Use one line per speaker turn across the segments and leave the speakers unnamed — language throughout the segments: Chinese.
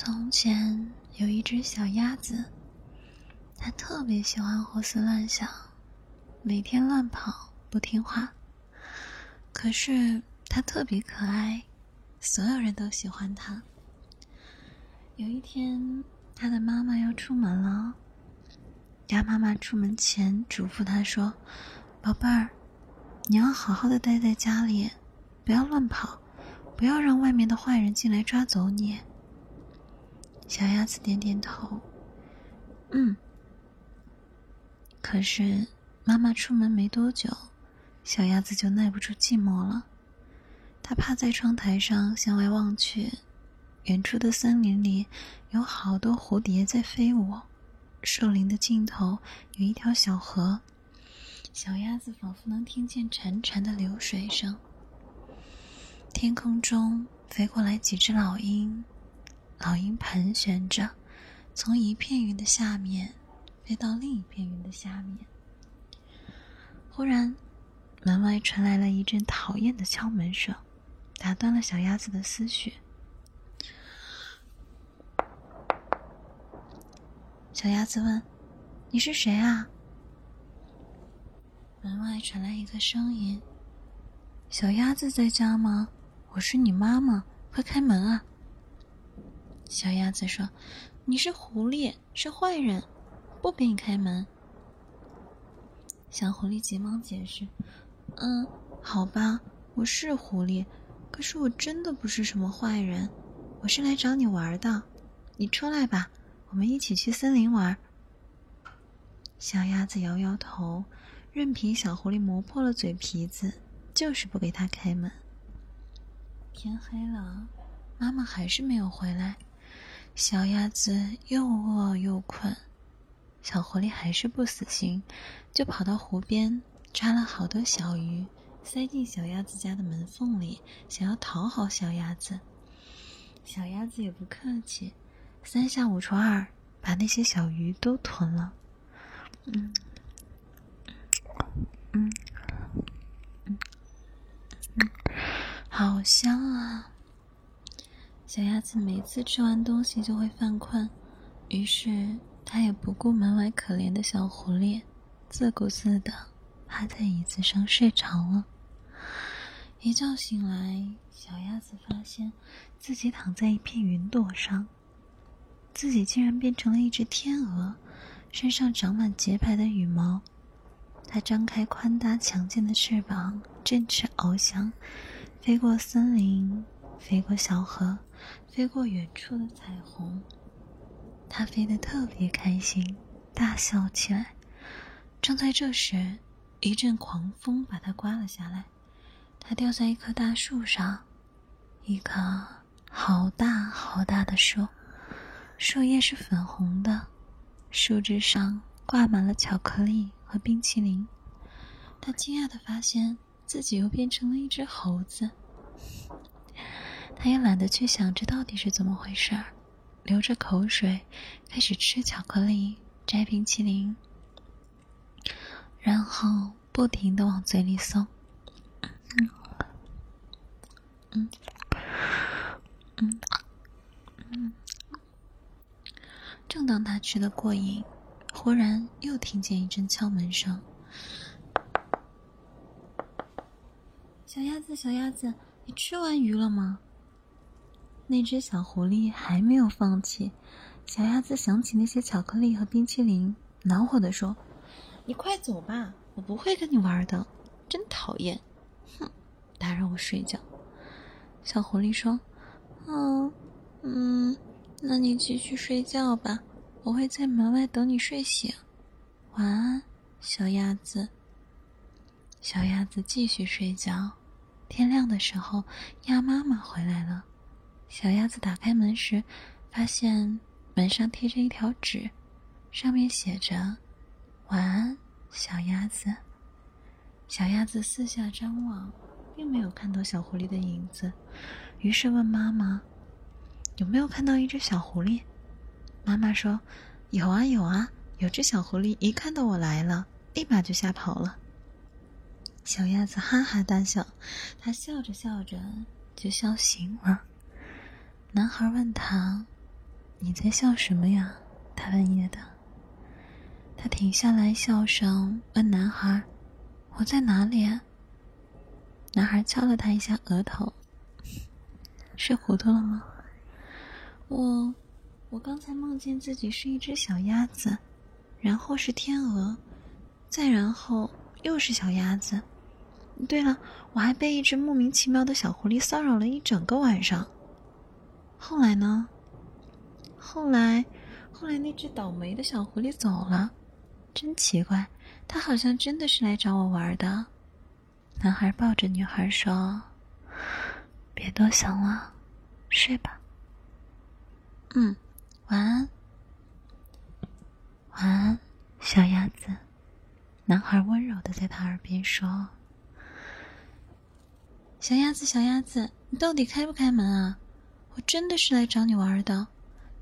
从前有一只小鸭子，它特别喜欢胡思乱想，每天乱跑，不听话。可是它特别可爱，所有人都喜欢它。有一天，它的妈妈要出门了。鸭妈妈出门前嘱咐它说：“宝贝儿，你要好好的待在家里，不要乱跑，不要让外面的坏人进来抓走你。”小鸭子点点头，嗯。可是妈妈出门没多久，小鸭子就耐不住寂寞了。它趴在窗台上向外望去，远处的森林里有好多蝴蝶在飞舞，树林的尽头有一条小河，小鸭子仿佛能听见潺潺的流水声。天空中飞过来几只老鹰。老鹰盘旋着，从一片云的下面飞到另一片云的下面。忽然，门外传来了一阵讨厌的敲门声，打断了小鸭子的思绪。小鸭子问：“你是谁啊？”门外传来一个声音：“小鸭子在家吗？我是你妈妈，快开门啊！”小鸭子说：“你是狐狸，是坏人，不给你开门。”小狐狸急忙解释：“嗯，好吧，我是狐狸，可是我真的不是什么坏人，我是来找你玩的。你出来吧，我们一起去森林玩。”小鸭子摇摇头，任凭小狐狸磨破了嘴皮子，就是不给它开门。天黑了，妈妈还是没有回来。小鸭子又饿又困，小狐狸还是不死心，就跑到湖边抓了好多小鱼，塞进小鸭子家的门缝里，想要讨好小鸭子。小鸭子也不客气，三下五除二把那些小鱼都吞了。嗯，嗯，嗯，嗯，好香啊！小鸭子每次吃完东西就会犯困，于是它也不顾门外可怜的小狐狸，自顾自的趴在椅子上睡着了。一觉醒来，小鸭子发现自己躺在一片云朵上，自己竟然变成了一只天鹅，身上长满洁白的羽毛。它张开宽大强健的翅膀，振翅翱翔，飞过森林，飞过小河。飞过远处的彩虹，它飞得特别开心，大笑起来。正在这时，一阵狂风把它刮了下来，它掉在一棵大树上，一棵好大好大的树，树叶是粉红的，树枝上挂满了巧克力和冰淇淋。它惊讶的发现自己又变成了一只猴子。他也懒得去想这到底是怎么回事儿，流着口水开始吃巧克力、摘冰淇淋，然后不停的往嘴里送。嗯，嗯，嗯，嗯。正当他吃的过瘾，忽然又听见一阵敲门声。小鸭子，小鸭子，你吃完鱼了吗？那只小狐狸还没有放弃，小鸭子想起那些巧克力和冰淇淋，恼火地说：“你快走吧，我不会跟你玩的，真讨厌！哼，打扰我睡觉。”小狐狸说：“嗯，嗯，那你继续睡觉吧，我会在门外等你睡醒。晚安，小鸭子。”小鸭子继续睡觉。天亮的时候，鸭妈妈回来了。小鸭子打开门时，发现门上贴着一条纸，上面写着：“晚安，小鸭子。”小鸭子四下张望，并没有看到小狐狸的影子，于是问妈妈：“有没有看到一只小狐狸？”妈妈说：“有啊，有啊，有只小狐狸一看到我来了，立马就吓跑了。”小鸭子哈哈大笑，它笑着笑着就笑醒了。男孩问他：“你在笑什么呀？大半夜的。他停下来，笑声问男孩：“我在哪里？”男孩敲了他一下额头：“睡糊涂了吗？”我，我刚才梦见自己是一只小鸭子，然后是天鹅，再然后又是小鸭子。对了，我还被一只莫名其妙的小狐狸骚扰了一整个晚上。后来呢？后来，后来那只倒霉的小狐狸走了。真奇怪，它好像真的是来找我玩的。男孩抱着女孩说：“别多想了，睡吧。”嗯，晚安，晚安，小鸭子。男孩温柔的在他耳边说：“小鸭子，小鸭子，你到底开不开门啊？我真的是来找你玩的。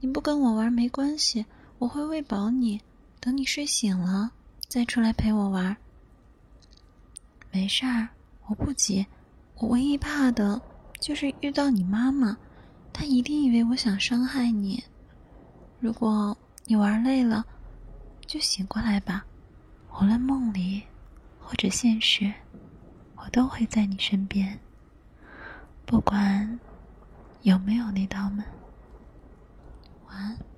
你不跟我玩没关系，我会喂饱你。”等你睡醒了，再出来陪我玩。没事儿，我不急。我唯一怕的就是遇到你妈妈，她一定以为我想伤害你。如果你玩累了，就醒过来吧。无论梦里或者现实，我都会在你身边。不管有没有那道门。晚安。